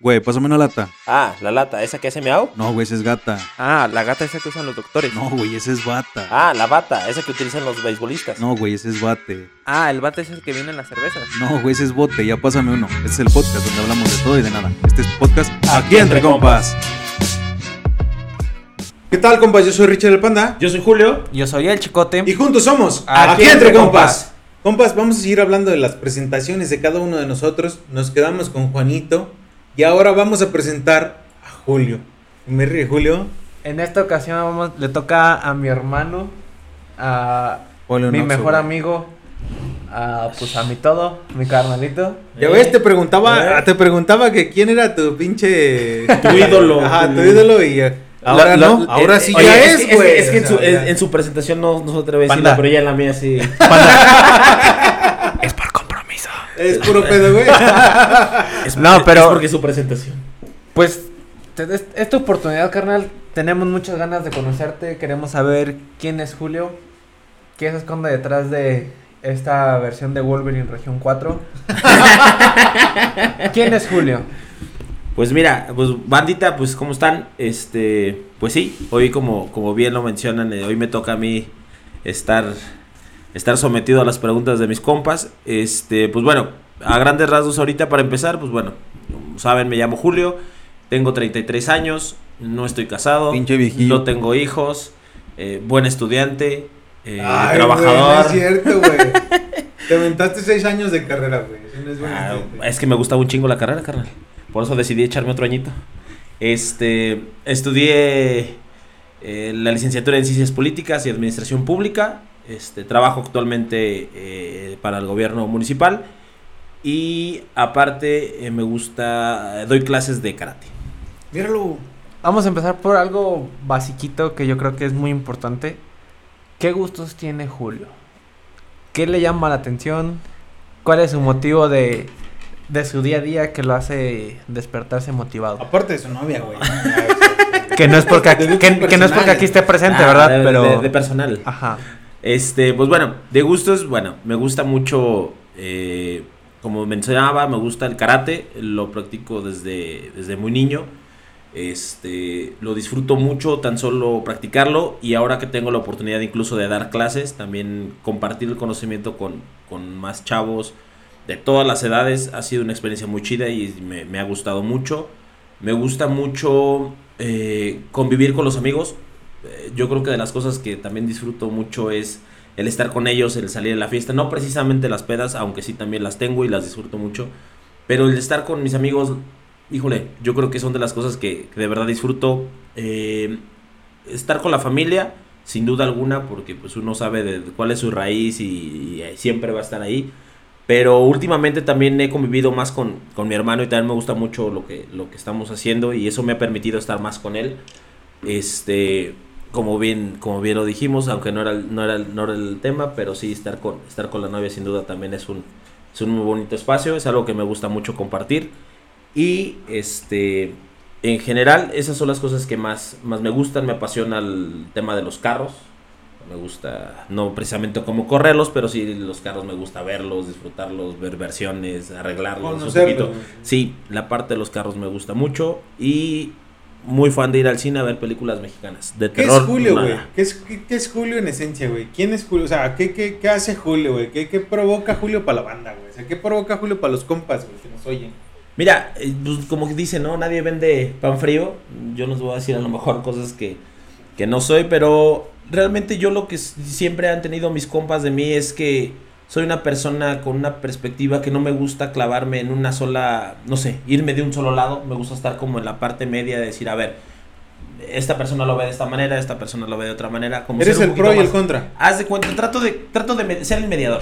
Güey, pásame una lata. Ah, la lata, ¿esa que hace miau? No, güey, esa es gata. Ah, la gata esa que usan los doctores. No, güey, esa es bata. Ah, la bata, esa que utilizan los beisbolistas. No, güey, ese es bate. Ah, el bate es el que viene en las cervezas. No, güey, ese es bote. Ya pásame uno. Este es el podcast donde hablamos de todo y de nada. Este es podcast Aquí Entre Compas. ¿Qué tal, compas? Yo soy Richard el Panda. Yo soy Julio. Yo soy el Chicote. Y juntos somos Aquí Entre Compas. Compas, vamos a seguir hablando de las presentaciones de cada uno de nosotros. Nos quedamos con Juanito. Y ahora vamos a presentar a Julio. Me ríe, Julio. En esta ocasión vamos, le toca a mi hermano, a Ponle mi mejor amigo, a pues a mi todo, mi carnalito. Ya ves, te preguntaba, te preguntaba que quién era tu pinche... Tu ídolo. Ajá, tu ídolo y eh, ahora La- no, la- ahora eh, sí oye, ya es, es, que- güey. Es, que en O su, en, en su presentación no, no se atreve a decirlo, pero ya en la mía sí. Es puro pedo, güey. Es, No, pero- es porque su presentación. Pues te- es- esta oportunidad, carnal. Tenemos muchas ganas de conocerte. Queremos saber quién es Julio, quién se esconde detrás de esta versión de Wolverine Región 4. ¿Quién es Julio? Pues mira, pues bandita, pues ¿cómo están? Este, pues sí, hoy como, como bien lo mencionan, eh, hoy me toca a mí estar, estar sometido a las preguntas de mis compas. Este, pues bueno, a grandes rasgos ahorita para empezar, pues bueno, como saben, me llamo Julio, tengo 33 años, no estoy casado, no tengo hijos, eh, buen estudiante, eh, Ay, trabajador. no es cierto, güey. Te aventaste seis años de carrera, güey. No es Ah, es que me gustaba un chingo la carrera, carnal. Por eso decidí echarme otro añito. Este, estudié eh, la licenciatura en Ciencias Políticas y Administración Pública. Este, trabajo actualmente eh, para el gobierno municipal. Y aparte eh, me gusta, doy clases de karate. Míralo. Vamos a empezar por algo basiquito que yo creo que es muy importante. ¿Qué gustos tiene Julio? ¿Qué le llama la atención? ¿Cuál es su motivo de, de su día a día que lo hace despertarse motivado? Aparte de su novia, güey. Que no es porque aquí, que, no es porque aquí esté presente, Ah, ¿verdad? de- Pero de- de personal. ajá. Este, pues bueno, de gustos, bueno, me gusta mucho, eh, como mencionaba, me gusta el karate, lo practico desde, desde muy niño, este, lo disfruto mucho tan solo practicarlo y ahora que tengo la oportunidad incluso de dar clases, también compartir el conocimiento con, con más chavos de todas las edades, ha sido una experiencia muy chida y me, ha gustado mucho. Me gusta mucho eh, convivir con los amigos, yo creo que de las cosas que también disfruto mucho es el estar con ellos, el salir a la fiesta, no precisamente las pedas, aunque sí también las tengo y las disfruto mucho, pero el estar con mis amigos, híjole, yo creo que son de las cosas que, que de verdad disfruto. Eh, estar con la familia, sin duda alguna, porque pues uno sabe de cuál es su raíz y, y, eh, siempre va a estar ahí. Pero últimamente también he convivido más con, con mi hermano y también me gusta mucho lo que, lo que estamos haciendo y eso me ha permitido estar más con él. Este, como bien, como bien lo dijimos, aunque no era, no era, no era el tema, pero sí estar con, estar con la novia sin duda también es un, es un muy bonito espacio, es algo que me gusta mucho compartir. Y este, en general, esas son las cosas que más, más me gustan, me apasiona el tema de los carros. Me gusta, no precisamente como correrlos, pero sí los carros me gusta verlos, disfrutarlos, ver versiones, arreglarlos un poquito. Sí, la parte de los carros me gusta mucho y muy fan de ir al cine a ver películas mexicanas. De ¿Qué terror. es Julio, güey? ¿Qué es, qué, qué es Julio en esencia, güey? ¿Quién es Julio? O sea, ¿qué, qué, qué hace Julio, güey? ¿Qué, ¿Qué provoca Julio para la banda, güey? O sea, ¿qué provoca Julio para los compas, güey, que nos oyen? Mira, eh, pues, como que dice, ¿no? Nadie vende pan frío. Yo os voy a decir a lo mejor cosas que, que no soy, pero realmente yo lo que siempre han tenido mis compas de mí es que soy una persona con una perspectiva que no me gusta clavarme en una sola, no sé, irme de un solo lado. Me gusta estar como en la parte media de decir, a ver, esta persona lo ve de esta manera, esta persona lo ve de otra manera. Como Eres el pro y el contra. Haz de cuenta, trato de, trato de ser el mediador.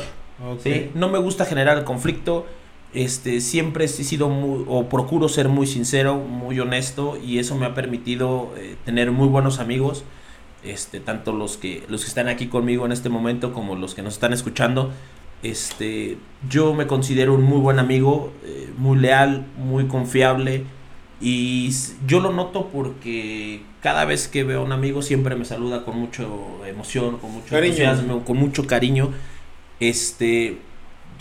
Ok. ¿sí? No me gusta generar conflicto. Este, siempre he sido muy, o procuro ser muy sincero, muy honesto y eso me ha permitido eh, tener muy buenos amigos, este, tanto los que, los que están aquí conmigo en este momento como los que nos están escuchando. Este, yo me considero un muy buen amigo, eh, muy leal, muy confiable y yo lo noto porque cada vez que veo a un amigo siempre me saluda con mucha emoción, con mucho Cariño. entusiasmo, con mucho cariño. Este,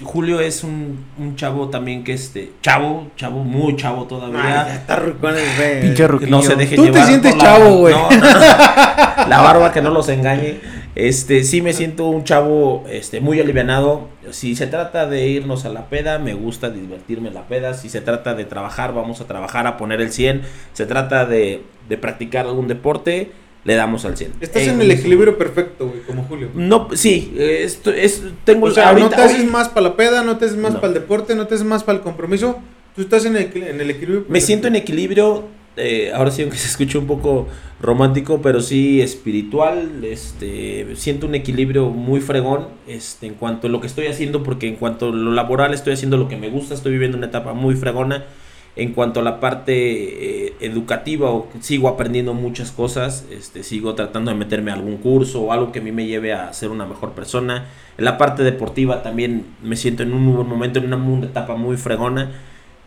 Julio es un, un chavo también que este, chavo, chavo, muy chavo Ay, todavía. ya está rucón el güey. Pinche ruquillo. no se deje Tú te llevar sientes por la- chavo, güey. No, no, no. La barba que no los engañe. Este, sí me siento un chavo este muy alivianado. Si se trata de irnos a la peda, me gusta divertirme en la peda. Si se trata de trabajar, vamos a trabajar a poner el 100. Se trata de, de practicar algún deporte, le damos al 100. Estás en el equilibrio perfecto, güey, como Julio. No, sí, esto es tengo O sea, ahorita- no te haces más para la peda, no te haces más No. para el deporte, no te haces más para el compromiso. Tú estás en el, en el equilibrio. Me perfecto. siento en equilibrio, eh, ahora sí, aunque se escuche un poco romántico, pero sí espiritual. Este, siento un equilibrio muy fregón este, en cuanto a lo que estoy haciendo, porque en cuanto a lo laboral estoy haciendo lo que me gusta, estoy viviendo una etapa muy fregona. En cuanto a la parte eh, educativa, o- sigo aprendiendo muchas cosas, este, sigo tratando de meterme a algún curso o algo que a mí me lleve a ser una mejor persona. En la parte deportiva también me siento en un nuevo momento, en una, una etapa muy fregona.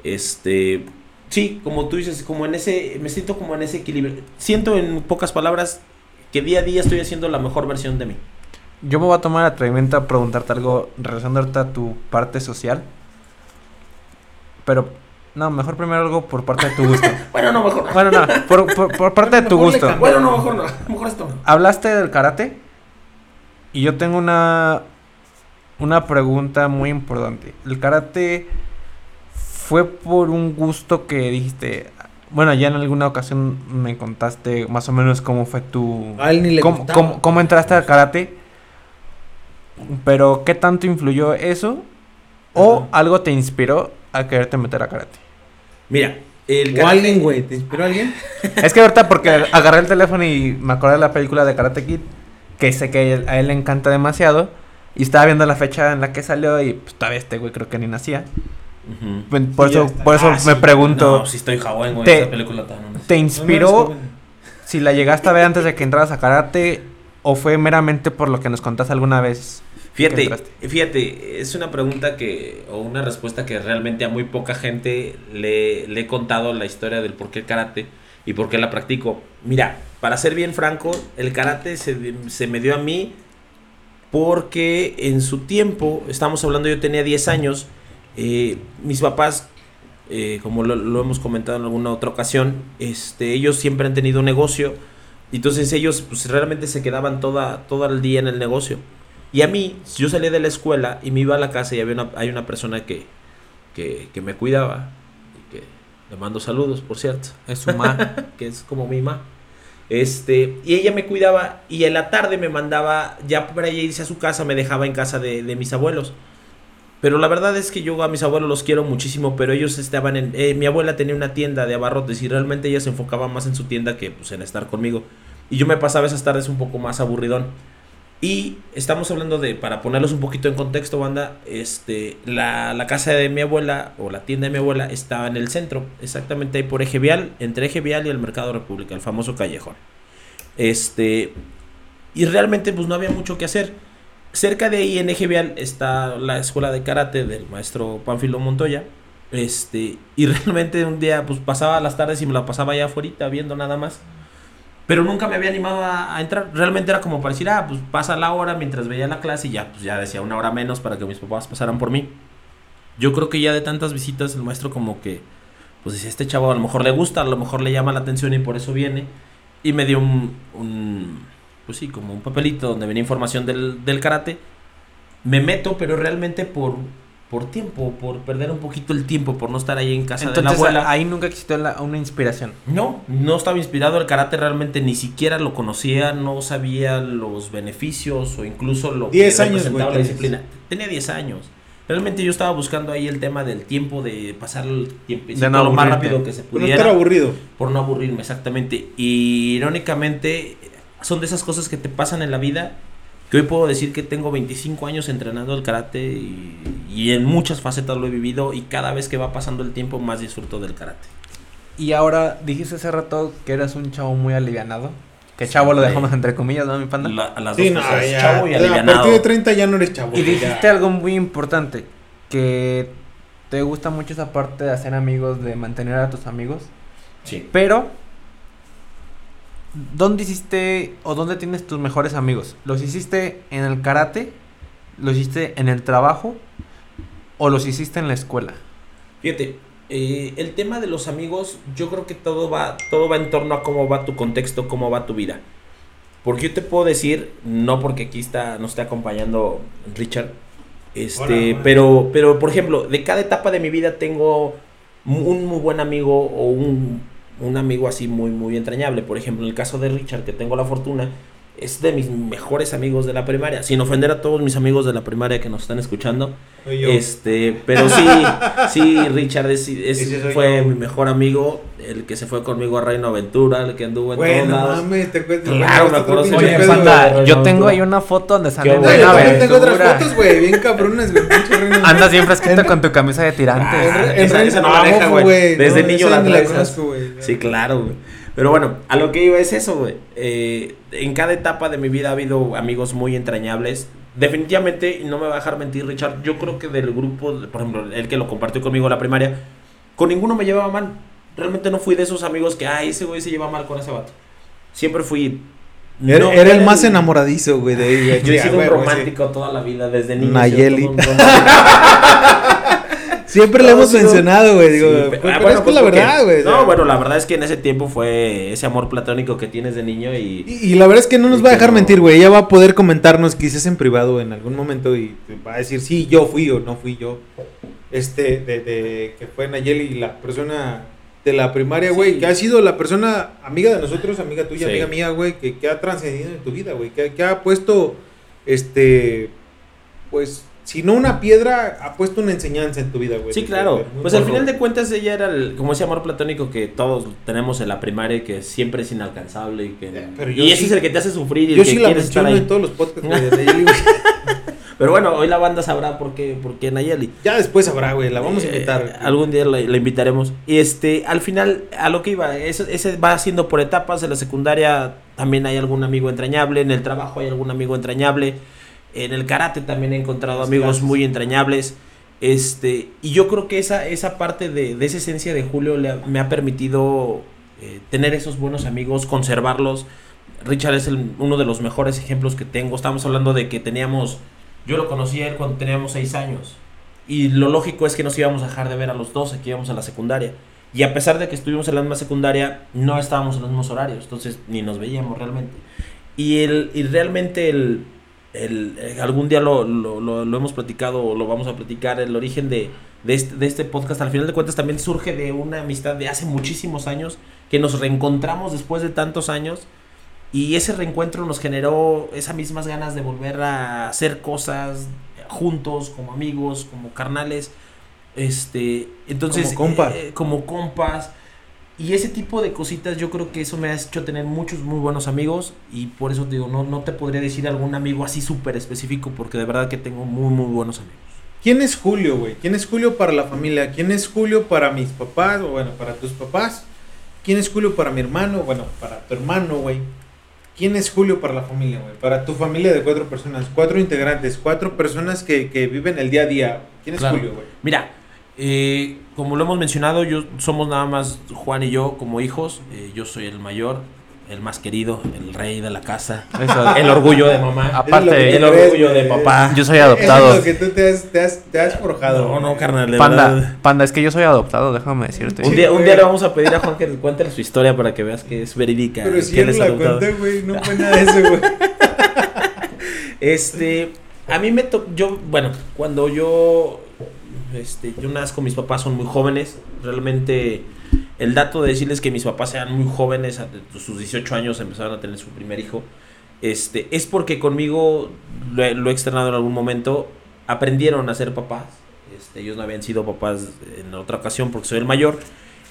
Este, sí, como tú dices, como en ese, me siento como en ese equilibrio. Siento en pocas palabras que día a día estoy haciendo la mejor versión de mí. Yo me voy a tomar el atrevimiento a preguntarte algo relacionado ahorita a tu parte social. Pero, no, mejor primero algo por parte de tu gusto. Bueno, no, mejor no. bueno, no, por, por- por parte de tu gusto. Bueno, no, mejor no. Mejor esto. Hablaste del karate y yo tengo una una pregunta muy importante. El karate fue por un gusto que dijiste, bueno, ya en alguna ocasión me contaste más o menos cómo fue tu A él ni le cómo, cómo- cómo entraste al karate, pero ¿qué tanto influyó eso? ¿O Ajá. algo te inspiró a quererte meter a karate? Mira, el O karate- alguien, güey. ¿Te inspiró alguien? Es que ahorita porque agarré el teléfono y me acordé de la película de Karate Kid, que sé que a él, a él le encanta demasiado, y estaba viendo la fecha en la que salió y pues todavía este güey creo que ni nacía. Por Sí, eso, por eso Ah, me sí. pregunto, No, si estoy Hawái, güey. Te- Esa película tan ¿te No, no inspiró si la llegaste a ver antes de que entraras a karate o fue meramente por lo que nos contaste alguna vez? Fíjate, fíjate, es una pregunta que, o una respuesta que realmente a muy poca gente le, le he contado la historia del por qué el karate y por qué la practico. Mira, para ser bien franco, el karate se, se me dio a mí porque en su tiempo, estamos hablando, yo tenía 10 años, eh, mis papás, eh, como lo, lo hemos comentado en alguna otra ocasión, este, ellos siempre han tenido un negocio, entonces ellos pues, realmente se quedaban toda, todo el día en el negocio. Y a mí, yo salía de la escuela y me iba a la casa y había una, hay una persona que, que, que me cuidaba, y que le mando saludos, por cierto, Es su ma. que es como mi mamá. Este, y ella me cuidaba y en la tarde me mandaba, ya para ella irse a su casa, me dejaba en casa de, de mis abuelos. Pero la verdad es que yo a mis abuelos los quiero muchísimo, pero ellos estaban en... eh, mi abuela tenía una tienda de abarrotes y realmente ella se enfocaba más en su tienda que pues, en estar conmigo. Y yo me pasaba esas tardes un poco más aburridón. Y estamos hablando de, para ponerlos un poquito en contexto, banda, este, la, la casa de mi abuela o la tienda de mi abuela estaba en el centro, exactamente ahí por Eje Vial, entre Eje Vial y el Mercado República, el famoso callejón. Este, y realmente pues no había mucho que hacer. Cerca de ahí en está la escuela de karate del maestro Pánfilo Montoya. Este, y realmente un día pues pasaba las tardes y me la pasaba allá afuera viendo nada más. Pero nunca me había animado a, entrar. Realmente era como para decir, ah, pues pasa la hora mientras veía la clase y ya, pues ya decía una hora menos para que mis papás pasaran por mí. Yo creo que ya de tantas visitas el maestro como que, pues decía, este chavo a lo mejor le gusta, a lo mejor le llama la atención y por eso viene. Y me dio un pues sí, como un papelito donde venía información del, del karate. Me meto, pero realmente por, por tiempo, por perder un poquito el tiempo, por no estar ahí en casa de la Entonces abuela. ahí nunca existió la- una inspiración. No, no estaba inspirado el karate, realmente ni siquiera lo conocía, no sabía los beneficios o incluso lo Diez que años, representaba güey, la disciplina. Tenía 10 años. Realmente yo estaba buscando ahí el tema del tiempo, de pasar el tiempo no lo más rápido que se Por no estar pudiera, aburrido. por no aburrirme, exactamente. Y irónicamente, son de esas cosas que te pasan en la vida, que hoy puedo decir que tengo 25 años entrenando el karate y, y en muchas facetas lo he vivido y cada vez que va pasando el tiempo más disfruto del karate. Y ahora dijiste hace rato que eras un chavo muy alivianado. Que chavo lo Sí. dejamos entre comillas, ¿no, mi panda? La- a las Sí, dos no, cosas, ya, chavo y a alivianado. partir de 30 ya no eres chavo. Y dijiste ya. algo muy importante, que te gusta mucho esa parte de hacer amigos, de mantener a tus amigos, Sí. pero ¿dónde hiciste o dónde tienes tus mejores amigos? ¿Los hiciste en el karate? ¿Los hiciste en el trabajo? o los hiciste en la escuela? Fíjate, eh, el tema de los amigos, yo creo que todo va, todo va en torno a cómo va tu contexto, cómo va tu vida. Porque yo te puedo decir, no porque aquí está, nos está acompañando Richard, este, Hola, pero, pero por ejemplo, de cada etapa de mi vida tengo un muy buen amigo o un, un amigo así muy, muy entrañable. Por ejemplo, en el caso de Richard, que tengo la fortuna, es de mis mejores amigos de la primaria. Sin ofender a todos mis amigos de la primaria que nos están escuchando. Soy yo. Este, pero sí, sí, Richard es, es- fue yo. mi mejor amigo, el que se fue conmigo a Reino Aventura, el que anduvo en todos Bueno, lados. mames, te cuento. Claro, me acuerdo, Oye, Panda, yo tengo ahí una foto donde sale yo tengo otras fotos, güey, bien cabronas, güey, pinche reino. Andas bien fresquito con tu camisa de tirantes. En esa- esa no la deja, mofo, güey. Desde No, niño la traes. Sí, claro, güey. Pero bueno, a lo que iba es eso, güey. Eh, en cada etapa de mi vida ha habido amigos muy entrañables. Definitivamente, y no me va a dejar mentir, Richard, yo creo que del grupo, por ejemplo, el que lo compartió conmigo en la primaria, con ninguno me llevaba mal. Realmente no fui de esos amigos que, ay, ese güey se lleva mal con ese vato. Siempre fui... Era, no, era el más enamoradizo, güey, de ella. Yo he sido un sí. romántico toda la vida, desde niño. Nayeli. Siempre le hemos mencionado, güey, digo, Sí, pero, ah, pero bueno, es que pues la verdad, güey. No, bueno, la verdad es que en ese tiempo fue ese amor platónico que tienes de niño y... Y, y la verdad es que no nos va a dejar no- mentir, güey. Ella va a poder comentarnos quizás en privado en algún momento y va a decir, sí, yo fui o no fui yo. Este, de, de que fue Nayeli, la persona de la primaria, güey, Sí. que ha sido la persona amiga de nosotros, amiga tuya, Sí. amiga mía, güey, que, que ha trascendido en tu vida, güey, que, que ha puesto, este, pues, si no una piedra, ha puesto una enseñanza en tu vida, güey. Sí, claro. Pues al final de cuentas ella era el, como ese amor platónico que todos tenemos en la primaria, que siempre es inalcanzable y que... Eh, pero y ese sí- es el que te hace sufrir y Yo el que sí la quieres estar ahí. en todos los podcasts, de Nayeli, güey. Pero bueno, hoy la banda sabrá por qué, por qué Nayeli. Ya después habrá, güey, la vamos a Eh, invitar. algún día la, la invitaremos. Y este, al final, a lo que iba, ese, ese va haciendo por etapas. En la secundaria también hay algún amigo entrañable. En el trabajo hay algún amigo entrañable. En el karate también he encontrado amigos muy entrañables. Este, y yo creo que esa, esa parte de, de esa esencia de Julio le me ha permitido eh, tener esos buenos amigos, conservarlos. Richard es el- uno de los mejores ejemplos que tengo. Estamos hablando de que teníamos, yo lo conocí a él cuando teníamos seis años. Y lo lógico es que nos íbamos a dejar de ver a los 12, que íbamos a la secundaria. Y a pesar de que estuvimos en la misma secundaria, no estábamos en los mismos horarios, entonces ni nos veíamos realmente. Y, el, y realmente el, el- eh, algún día lo, lo, lo- lo hemos platicado o lo vamos a platicar, el origen de, de, este, de este podcast, al final de cuentas también surge de una amistad de hace muchísimos años, que nos reencontramos después de tantos años. Y ese reencuentro nos generó esas mismas ganas de volver a hacer cosas juntos, como amigos, como carnales. Este, entonces, Como compas. eh, como compas. Y ese tipo de cositas, yo creo que eso me ha hecho tener muchos muy buenos amigos. Y por eso te digo, no, no te podría decir algún amigo así súper específico, porque de verdad que tengo muy, muy buenos amigos. ¿Quién es Julio, güey? ¿Quién es Julio para la familia? ¿Quién es Julio para mis papás? O bueno, para tus papás. ¿Quién es Julio para mi hermano? Bueno, para tu hermano, güey. ¿Quién es Julio para la familia, güey? Para tu familia de cuatro personas, cuatro integrantes, cuatro personas que, que viven el día a día. ¿Quién es Claro. Julio, güey? Mira, eh, como lo hemos mencionado, yo somos nada más Juan y yo como hijos. Eh, yo soy el mayor, el más querido, el rey de la casa, Eso. el orgullo de mamá, Aparte, el orgullo de papá. Yo soy adoptado. es lo que tú te has, te has, te has forjado. No, no, carnal, de Panda, verdad. panda, es que yo soy adoptado, déjame decirte. Un día, un día le vamos a pedir a Juan que nos cuente su historia para que veas que es verídica. Pero si que él es la adoptado. conté, güey, no fue nada de eso, güey. Este, a mí me tocó, yo, bueno, cuando yo, este, yo nazco, mis papás son muy jóvenes, realmente el dato de decirles que mis papás eran muy jóvenes, a sus 18 años empezaron a tener su primer hijo, este, es porque conmigo, lo he, externado en algún momento, aprendieron a ser papás, este, ellos no habían sido papás en otra ocasión porque soy el mayor,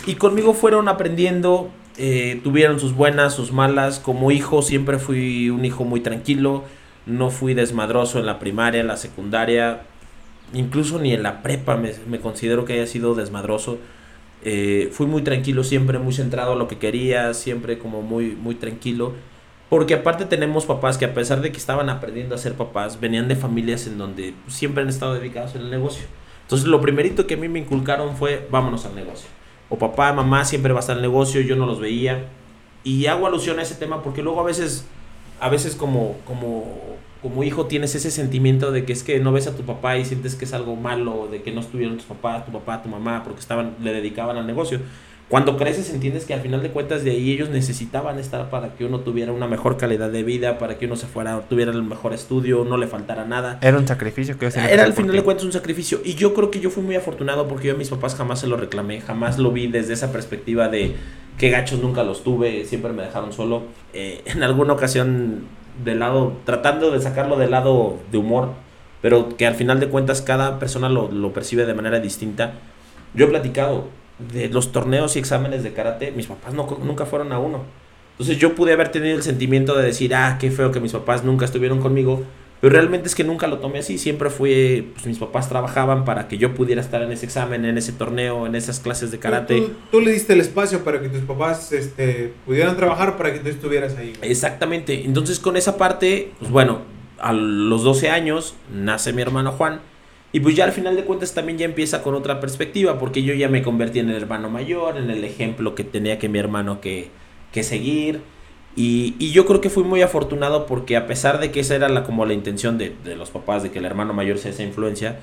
y conmigo fueron aprendiendo, eh, tuvieron sus buenas, sus malas, como hijo siempre fui un hijo muy tranquilo, no fui desmadroso en la primaria, en la secundaria, incluso ni en la prepa me, me considero que haya sido desmadroso. Eh, fui muy tranquilo siempre, muy centrado a lo que quería, siempre como muy, muy tranquilo. Porque aparte tenemos papás que a pesar de que estaban aprendiendo a ser papás, venían de familias en donde siempre han estado dedicados en el negocio. Entonces lo primerito que a mí me inculcaron fue vámonos al negocio. O papá, mamá siempre va a estar el negocio, yo no los veía. Y hago alusión a ese tema porque luego a veces, a veces como, como como hijo tienes ese sentimiento de que es que no ves a tu papá y sientes que es algo malo, de que no estuvieron tus papás, tu papá, tu mamá, porque estaban, le dedicaban al negocio. Cuando creces entiendes que al final de cuentas de ahí ellos necesitaban estar para que uno tuviera una mejor calidad de vida, para que uno se fuera, tuviera el mejor estudio, no le faltara nada. Era un sacrificio que Era al final de cuentas un sacrificio. Y yo creo que yo fui muy afortunado porque yo a mis papás jamás se lo reclamé, jamás lo vi desde esa perspectiva de que gachos nunca los tuve, siempre me dejaron solo. Eh, en alguna ocasión, del lado, tratando de sacarlo del lado de humor, pero que al final de cuentas cada persona lo, lo percibe de manera distinta. Yo he platicado de los torneos y exámenes de karate, mis papás no, nunca fueron a uno. Entonces yo pude haber tenido el sentimiento de decir, ah, qué feo que mis papás nunca estuvieron conmigo, pero realmente es que nunca lo tomé así, siempre fue, pues mis papás trabajaban para que yo pudiera estar en ese examen, en ese torneo, en esas clases de karate. Tú, tú le diste el espacio para que tus papás este, pudieran trabajar para que tú estuvieras ahí. Exactamente, entonces con esa parte, pues bueno, a los 12 años nace mi hermano Juan. Y pues ya al final de cuentas también ya empieza con otra perspectiva, porque yo ya me convertí en el hermano mayor, en el ejemplo que tenía que mi hermano que, que seguir. Y, y yo creo que fui muy afortunado porque a pesar de que esa era como la intención de, los papás, de que el hermano mayor sea esa influencia,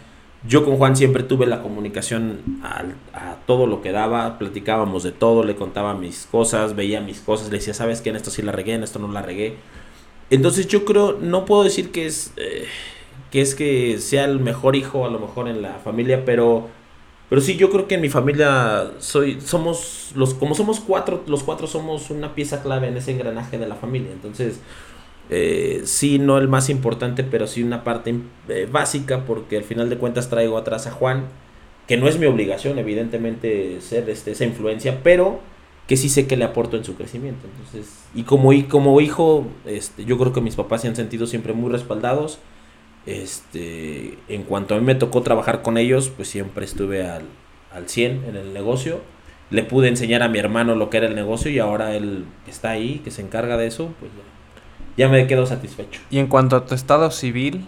yo con Juan siempre tuve la comunicación a, todo lo que daba, platicábamos de todo, le contaba mis cosas, veía mis cosas, le decía, ¿sabes qué? En esto sí la regué, en esto no la regué. Entonces yo creo, no puedo decir que es, eh, que es que sea el mejor hijo a lo mejor en la familia, pero, pero sí yo creo que en mi familia soy, somos, los, como somos cuatro, los cuatro somos una pieza clave en ese engranaje de la familia. Entonces, eh, sí, no el más importante, pero sí una parte eh, básica, porque al final de cuentas traigo atrás a Juan, que no es mi obligación, evidentemente, ser este, esa influencia, pero que sí sé que le aporto en su crecimiento. Entonces, y como, hi- como hijo, este, yo creo que mis papás se han sentido siempre muy respaldados. Este, en cuanto a mí me tocó trabajar con ellos, pues siempre estuve al, al 100 en el negocio. Le pude enseñar a mi hermano lo que era el negocio y ahora él está ahí, que se encarga de eso, pues ya, ya me quedo satisfecho. Y en cuanto a tu estado civil,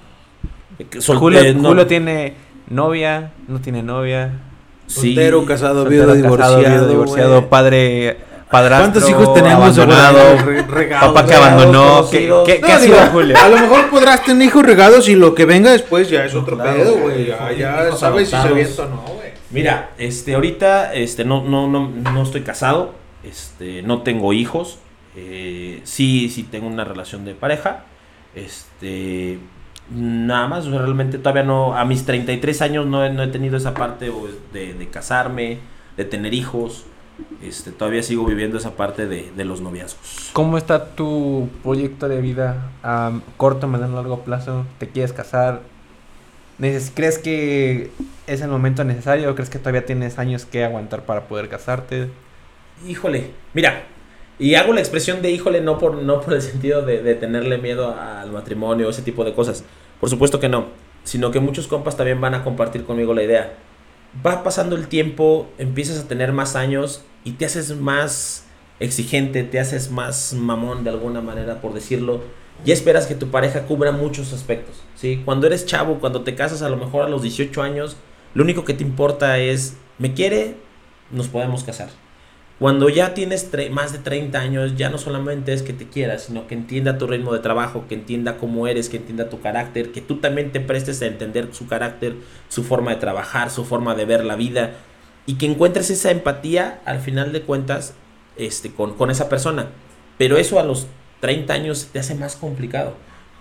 sol- Julio, eh, no- Julio tiene novia, no tiene novia. sí, Soltero, casado, soltero, viudo, casado, divorciado. viudo, divorciado, güey. padre, padrastro, ¿Cuántos hijos tenemos? abandonado, regados, papá que abandonó. ¿Qué, ha sido Julio? A lo mejor podrás tener hijos regados y lo que venga después ya es otro Claro, pedo, güey. Ya, sabes si se avienta o no, güey. Mira, este, ahorita, este, no, no, no, no estoy casado, este, no tengo hijos, eh, sí, sí tengo una relación de pareja, este, nada más, o sea, realmente todavía no, a mis 33 años no he, no he tenido esa parte de, de casarme, de tener hijos, este, todavía sigo viviendo esa parte de, de los noviazgos. ¿Cómo está tu proyecto de vida a corto, mediano, largo plazo? ¿Te quieres casar? ¿Crees que es el momento necesario o crees que todavía tienes años que aguantar para poder casarte? Híjole, mira, y hago la expresión de híjole no por, no por el sentido de, de tenerle miedo al matrimonio o ese tipo de cosas. Por supuesto que no, sino que muchos compas también van a compartir conmigo la idea. Va pasando el tiempo, empiezas a tener más años y te haces más exigente, te haces más mamón de alguna manera, por decirlo. Y esperas que tu pareja cubra muchos aspectos, ¿sí? Cuando eres chavo, cuando te casas a lo mejor a los 18 años, lo único que te importa es, ¿me quiere? Nos podemos casar. Cuando ya tienes más de 30 años, ya no solamente es que te quiera, sino que entienda tu ritmo de trabajo, que entienda cómo eres, que entienda tu carácter, que tú también te prestes a entender su carácter, su forma de trabajar, su forma de ver la vida, y que encuentres esa empatía al final de cuentas este, con, con esa persona. Pero eso a los 30 años te hace más complicado.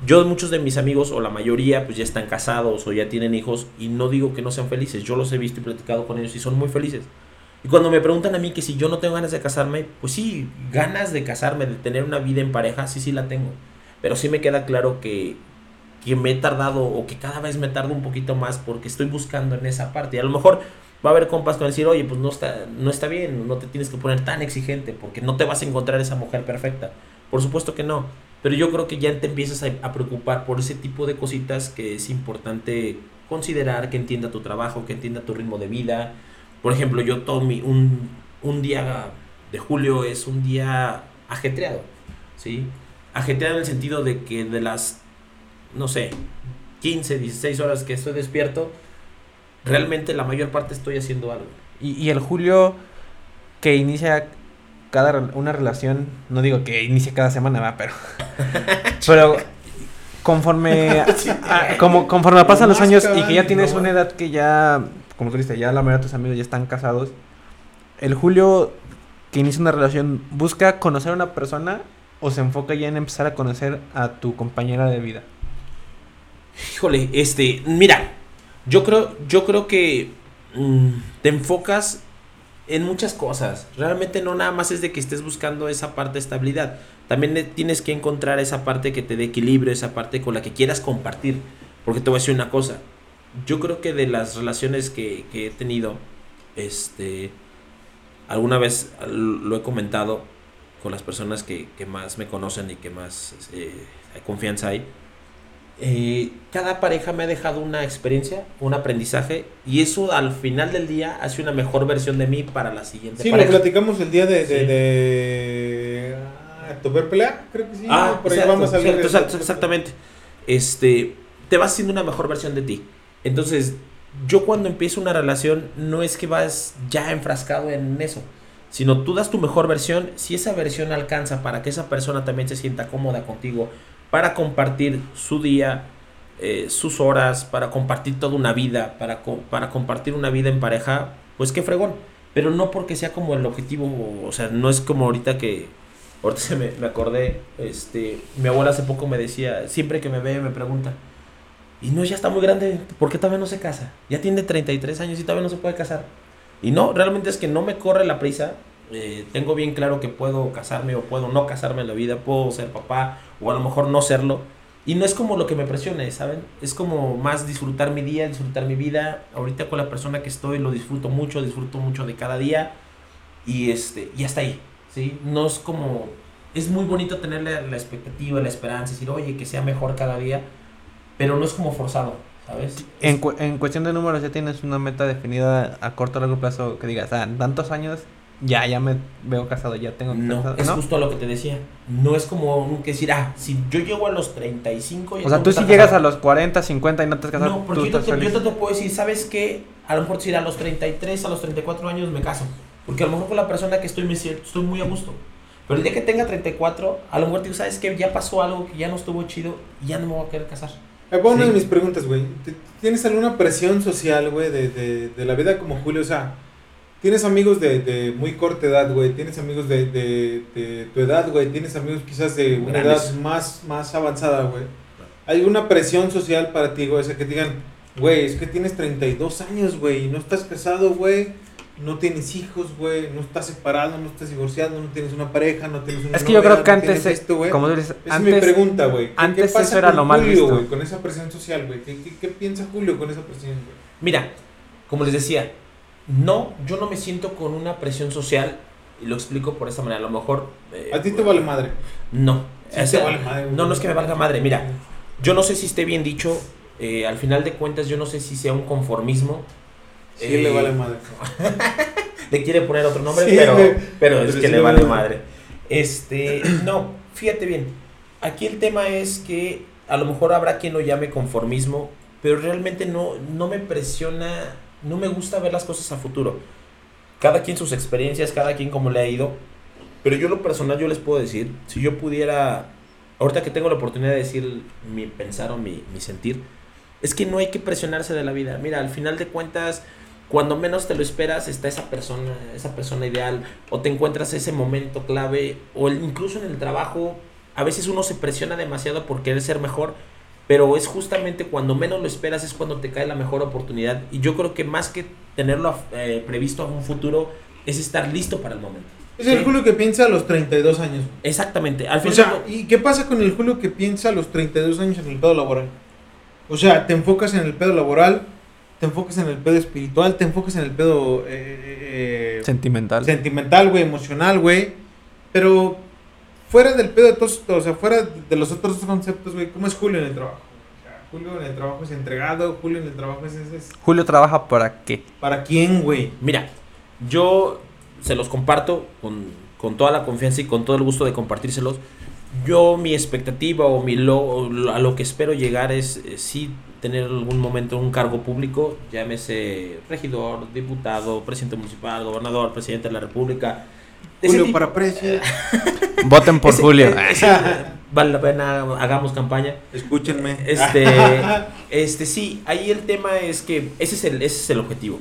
Yo, muchos de mis amigos, o la mayoría, pues ya están casados o ya tienen hijos, y no digo que no sean felices, yo los he visto y platicado con ellos y son muy felices. Y cuando me preguntan a mí que si yo no tengo ganas de casarme, pues sí, ganas de casarme, de tener una vida en pareja, sí, sí la tengo. Pero sí me queda claro que, que me he tardado o que cada vez me tardo un poquito más porque estoy buscando en esa parte. Y a lo mejor va a haber compas con decir, oye, pues no está, no está bien, no te tienes que poner tan exigente porque no te vas a encontrar esa mujer perfecta. Por supuesto que no. Pero yo creo que ya te empiezas a, a preocupar por ese tipo de cositas que es importante considerar, que entienda tu trabajo, que entienda tu ritmo de vida. Por ejemplo, yo todo mi, un, un día de julio es un día ajetreado, ¿sí? Ajetreado en el sentido de que de las, no sé, 15, 16 horas que estoy despierto, realmente la mayor parte estoy haciendo algo. Y, y el Julio que inicia cada una relación, no digo que inicie cada semana, va, pero pero conforme, a- a- como, conforme pasan los años y que ya tienes una edad que ya, como tú dices, ya la mayoría de tus amigos ya están casados, el Julio que inicia una relación busca conocer a una persona o se enfoca ya en empezar a conocer a tu compañera de vida. Híjole, este, mira, yo creo, yo creo que mm, te enfocas en muchas cosas. Realmente no nada más es de que estés buscando esa parte de estabilidad. También tienes que encontrar esa parte que te dé equilibrio, esa parte con la que quieras compartir. Porque te voy a decir una cosa. Yo creo que de las relaciones que, que he tenido, este, alguna vez lo he comentado con las personas que, que más me conocen y que más eh, confianza hay. Eh, cada pareja me ha dejado una experiencia, un aprendizaje y eso al final del día hace una mejor versión de mí para la siguiente Sí, lo pareja. platicamos el día de. de, Sí. de ah, Toper Pelea, creo que sí. Ah, por ahí exacto, vamos a cierto, de- exactamente. Este, te vas haciendo una mejor versión de ti. Entonces, yo cuando empiezo una relación, no es que vas ya enfrascado en eso, sino tú das tu mejor versión. Si esa versión alcanza para que esa persona también se sienta cómoda contigo, para compartir su día, eh, sus horas, para compartir toda una vida, para, para compartir una vida en pareja, pues qué fregón. Pero no porque sea como el objetivo, o sea, no es como ahorita que, ahorita se me, me acordé, este, mi abuela hace poco me decía, siempre que me ve me pregunta, y no, ya está muy grande, ¿por qué todavía no se casa? Ya tiene 33 años y todavía no se puede casar. Y no, realmente es que no me corre la prisa. eh, tengo bien claro que puedo casarme o puedo no casarme en la vida, puedo ser papá o a lo mejor no serlo. Y no es como lo que me presione, ¿saben? Es como más disfrutar mi día, disfrutar mi vida. Ahorita con la persona que estoy lo disfruto mucho, disfruto mucho de cada día. Y este, y hasta ahí, ¿sí? No es como... Es muy bonito tener la, la expectativa, la esperanza, decir, oye, que sea mejor cada día, pero no es como forzado, ¿sabes? En, cu- en cuestión de números, ya tienes una meta definida a corto o largo plazo que digas, ah, tantos años ya, ya me veo casado, ya tengo No, casado", es ¿no? justo lo que te decía. No es como que decir, ah, si yo llego a los 35... ya O sea, tú que si llegas a los 40, 50 y no te has casado, No, tú porque yo estás te, yo te puedo decir, ¿sabes qué? A lo mejor si a los 33, a los 34 años me caso. Porque a lo mejor con la persona que estoy me estoy muy a gusto. Pero el día que tenga 34, a lo mejor digo, ¿sabes qué? Ya pasó algo que ya no estuvo chido y ya no me voy a querer casar. Ahí va una de mis preguntas, güey. ¿T- ¿Tienes alguna presión social, güey, de, de, de la vida como Julio? O sea, ¿tienes amigos de, de muy corta edad, güey? ¿Tienes amigos de, de, de tu edad, güey? ¿Tienes amigos quizás de una Grandes. edad más, más avanzada, güey? ¿Hay una presión social para ti, güey? O sea, que te digan, güey, es que tienes 32 años, güey, y no estás casado, güey. No tienes hijos, güey, no estás separado, no estás divorciado, no tienes una pareja, no tienes una Es que yo creo que no antes, esto, güey. como dices, Esa es mi pregunta, güey. ¿Qué- antes ¿Qué pasa eso era con lo mal Julio, visto. con esa presión social, güey? ¿Qué, qué, qué piensa Julio con esa presión, güey? Mira, como les decía, no, yo no me siento con una presión social y lo explico por esta manera. A lo mejor... eh, A ti te vale madre. No. Sí, O sea, te vale madre, güey. no, no es que me valga madre. Mira, yo no sé si esté bien dicho. eh, al final de cuentas, yo no sé si sea un conformismo. Sí, Eh, le vale madre. Le quiere poner otro nombre, Sí, pero, güey. pero es Pero que sí le le vale vale madre. Este, no, fíjate bien. Aquí el tema es que a lo mejor habrá quien lo llame conformismo, pero realmente no, no me presiona, no me gusta ver las cosas a futuro. Cada quien sus experiencias, cada quien como le ha ido. Pero yo lo personal, yo les puedo decir, si yo pudiera, ahorita que tengo la oportunidad de decir mi pensar o mi, mi sentir, es que no hay que presionarse de la vida. Mira, al final de cuentas, cuando menos te lo esperas está esa persona, esa persona ideal, o te encuentras ese momento clave, o el- incluso en el trabajo, a veces uno se presiona demasiado por querer ser mejor, pero es justamente cuando menos lo esperas es cuando te cae la mejor oportunidad. Y yo creo que más que tenerlo eh, previsto a un futuro, es estar listo para el momento. Es el. Julio que piensa a los 32 años. Exactamente. Al O ¿y qué pasa con el Julio que piensa a los 32 años en el pedo laboral? O sea, te enfocas en el pedo laboral, te enfocas en el pedo espiritual, te enfocas en el pedo eh, eh, eh, Sentimental. sentimental, güey, emocional, güey. Pero fuera del pedo de todos, o sea, fuera de los otros conceptos, güey, ¿cómo es Julio en el trabajo? O sea, Julio en el trabajo es entregado, Julio en el trabajo es, es- es- Julio trabaja para qué? ¿Para quién, güey? Mira, yo se los comparto con, con toda la confianza y con todo el gusto de compartírselos. Yo mi expectativa o mi lo, a lo que espero llegar es eh, sí tener algún momento un cargo público, llámese regidor, diputado, presidente municipal, gobernador, presidente de la república. Julio tipo- para precio. Voten por ese- Julio. ese- vale la pena, hagamos campaña. Escúchenme. Este, este, sí, ahí el tema es que ese es el, ese es el objetivo.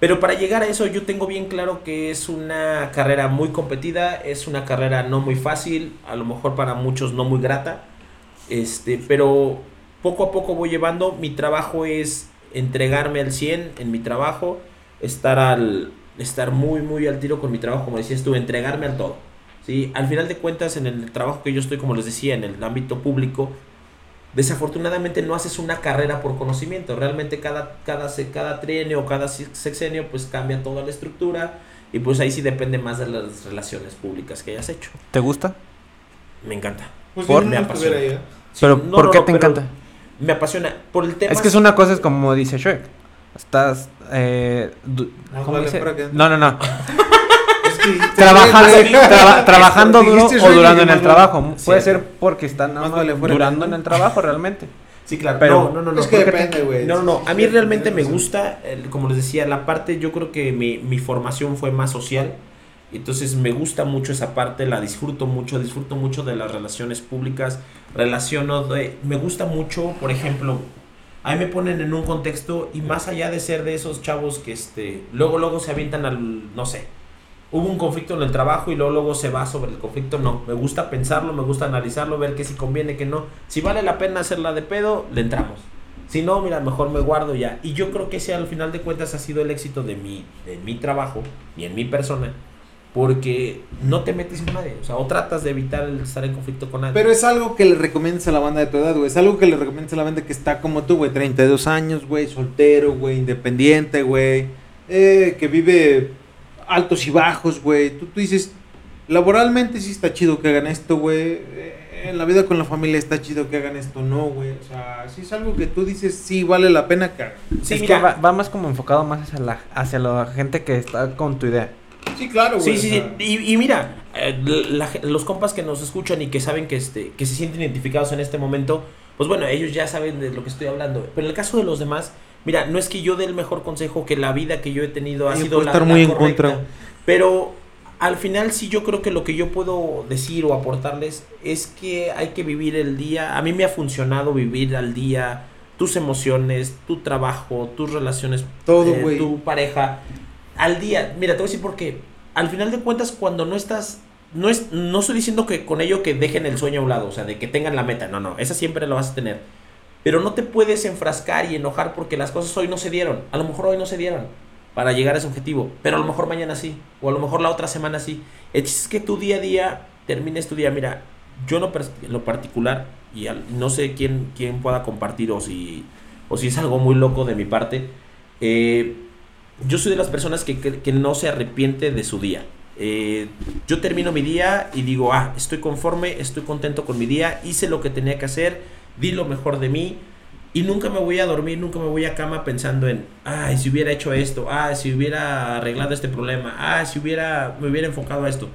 Pero para llegar a eso yo tengo bien claro que es una carrera muy competida, es una carrera no muy fácil, a lo mejor para muchos no muy grata, este, pero poco a poco voy llevando, mi trabajo es entregarme al 100 en mi trabajo, estar al estar muy muy al tiro con mi trabajo, como decías tú, entregarme al todo. ¿sí? Al final de cuentas en el trabajo que yo estoy, como les decía, en el ámbito público, desafortunadamente no haces una carrera por conocimiento. Realmente cada, cada, cada trienio o cada sexenio pues cambia toda la estructura y pues ahí sí depende más de las relaciones públicas que hayas hecho. ¿Te gusta? Me encanta. Pues Por- me apasiona. ¿eh? Pero, no, ¿por no, qué no, te pero encanta? Me apasiona por el tema. Es que es una cosa es como dice Shrek. Estás eh, No, no, no. Es que Trabajando, traba- trabajando duro o durando en el trabajo. Puede ser porque están nada Más durando en el trabajo realmente. Sí, claro. Pero- no, no, no, no. Es que depende, güey. No, no, no. A mí realmente me gusta, como les decía, la parte, yo creo que mi, mi formación fue más social. Entonces me gusta mucho esa parte, la disfruto mucho, disfruto mucho de las relaciones públicas, relaciono de, me gusta mucho, por ejemplo, ahí me ponen en un contexto y más allá de ser de esos chavos que este, luego luego se avientan al, no sé, hubo un conflicto en el trabajo y luego luego se va sobre el conflicto, no, me gusta pensarlo, me gusta analizarlo, ver que si conviene, que no, si vale la pena hacerla de pedo, le entramos. Si no, mira, mejor me guardo ya. Y yo creo que ese al final de cuentas ha sido el éxito de mi, de mi trabajo y en mi persona. Porque no te metes con nadie. O sea, o tratas de evitar el estar en conflicto con nadie. Pero es algo que le recomiendas a la banda de tu edad, güey. Es algo que le recomiendas a la banda que está como tú, güey. 32 años, güey. Soltero, güey. Independiente, güey. Eh, que vive altos y bajos, güey. Tú, tú dices, laboralmente sí está chido que hagan esto, güey. Eh, en la vida con la familia está chido que hagan esto, no, güey. O sea, sí es algo que tú dices, sí vale la pena que hagan. Sí, es mira. que va, va más como enfocado más hacia la, hacia la gente que está con tu idea. Sí, claro, güey. Sí, sí, sí. Y, y mira, eh, la los compas que nos escuchan y que saben que, este, que se sienten identificados en este momento, pues bueno, ellos ya saben de lo que estoy hablando. Pero en el caso de los demás, mira, no es que yo dé el mejor consejo, que la vida que yo he tenido ha Yo sido la, estar la muy en correcta, contra. Pero al final sí yo creo que lo que yo puedo decir o aportarles es que hay que vivir el día. A mí me ha funcionado vivir al día tus emociones, tu trabajo, tus relaciones, Todo, eh, güey. tu pareja al día. Mira, te voy a decir por qué. Al final de cuentas, cuando no estás. No, es, no estoy diciendo que con ello que dejen el sueño a un lado, o sea, de que tengan la meta. No, no, esa siempre la vas a tener. Pero no te puedes enfrascar y enojar porque las cosas hoy no se dieron. A lo mejor hoy no se dieron para llegar a ese objetivo, pero a lo mejor mañana sí, o a lo mejor la otra semana sí. Es que tu día a día termines tu día. Mira, yo no en lo particular, y al- no sé quién, quién pueda compartir o si, o si es algo muy loco de mi parte, eh, yo soy de las personas que, que, que no se arrepiente de su día. Eh, yo termino mi día y digo, ah, estoy conforme, estoy contento con mi día, hice lo que tenía que hacer, di lo mejor de mí y nunca me voy a dormir, nunca me voy a cama pensando en, ay, si hubiera hecho esto, ah, si hubiera arreglado este problema, ah, si hubiera, me hubiera enfocado a esto.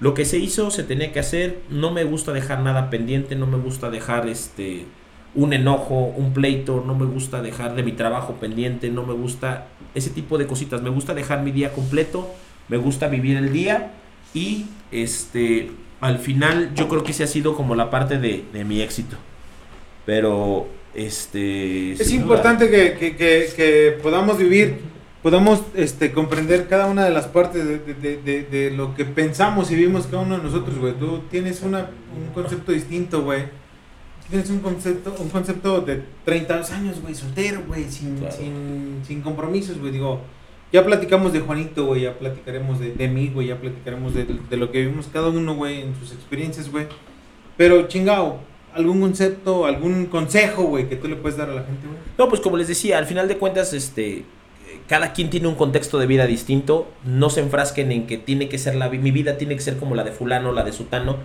Lo que se hizo se tenía que hacer, no me gusta dejar nada pendiente, no me gusta dejar este un enojo, un pleito, no me gusta dejar de mi trabajo pendiente, no me gusta ese tipo de cositas, me gusta dejar mi día completo, me gusta vivir el día y este al final yo creo que ese ha sido como la parte de, de mi éxito. Pero este Es importante que, que- que- que podamos vivir, podamos este, comprender cada una de las partes de, de- de- de- de lo que pensamos y vivimos cada uno de nosotros, güey. Tú tienes una, un concepto distinto, güey. Tienes un concepto, un concepto de 30 años, güey, soltero, güey, sin, Claro. sin, sin compromisos, güey. Digo, ya platicamos de Juanito, güey, ya platicaremos de, de mí, güey, ya platicaremos de, de lo que vivimos cada uno, güey, en sus experiencias, güey. Pero, chingao, algún concepto, algún consejo, güey, que tú le puedes dar a la gente, güey. No, pues como les decía, al final de cuentas, este, cada quien tiene un contexto de vida distinto. No se enfrasquen en que tiene que ser la mi vida tiene que ser como la de fulano, la de sutano.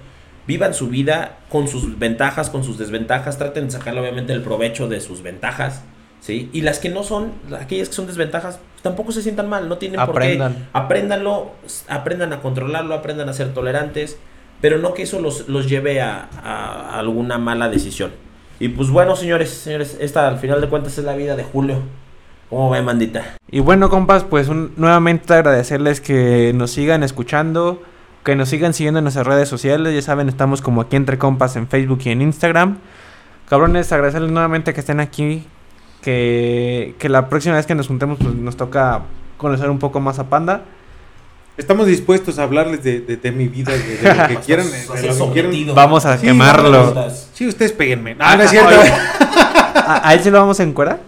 Vivan su vida con sus ventajas, con sus desventajas. Traten de sacarle obviamente el provecho de sus ventajas, ¿sí? Y las que no son, aquellas que son desventajas, tampoco se sientan mal. No tienen Aprendan. por qué. Apréndanlo, aprendan a controlarlo, aprendan a ser tolerantes. Pero no que eso los, los lleve a, a alguna mala decisión. Y pues bueno, señores, señores, esta al final de cuentas es la vida de Julio. ¿Cómo ve, mandita? Y bueno, compas, pues un- nuevamente agradecerles que nos sigan escuchando. Que nos sigan siguiendo en nuestras redes sociales. Ya saben, estamos como aquí entre compas en Facebook y en Instagram. Cabrones, agradecerles nuevamente que estén aquí. Que, que la próxima vez que nos juntemos, pues nos toca conocer un poco más a Panda. Estamos dispuestos a hablarles de, de, de mi vida, de, de lo que quieran. de Así lo que sometido. quieran. Vamos a Sí, quemarlo. Sí, ustedes péguenme. Ah, no es cierto. ¿A, a él se lo vamos a encuerar?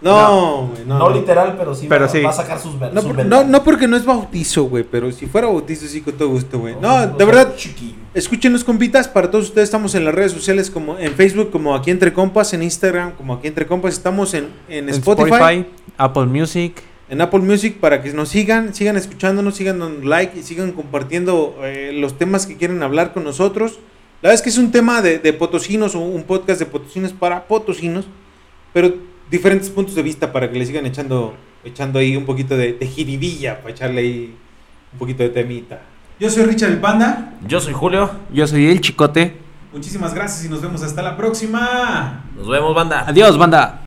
No, güey, no. No literal, pero sí, Pero va, sí. va a sacar sus, ver- No, no, no porque no es bautizo, güey, pero si fuera bautizo sí con todo gusto, güey. No, de verdad, chiquillo. escúchenos compitas, para todos ustedes estamos en las redes sociales como en Facebook como aquí entre compas, en Instagram como aquí entre compas, estamos en, en En Spotify, Apple Music. en Apple Music para que nos sigan, sigan escuchándonos, sigan dando like y sigan compartiendo eh, los temas que quieren hablar con nosotros. La verdad es que es un tema de, de potosinos o un podcast de potosinos para potosinos, pero diferentes puntos de vista para que le sigan echando, echando ahí un poquito de, de jiribilla, para echarle ahí un poquito de temita. Yo soy Richard el Panda. Yo soy Julio. Yo soy el Chicote. Muchísimas gracias y nos vemos hasta la próxima. Nos vemos, banda. Adiós, banda.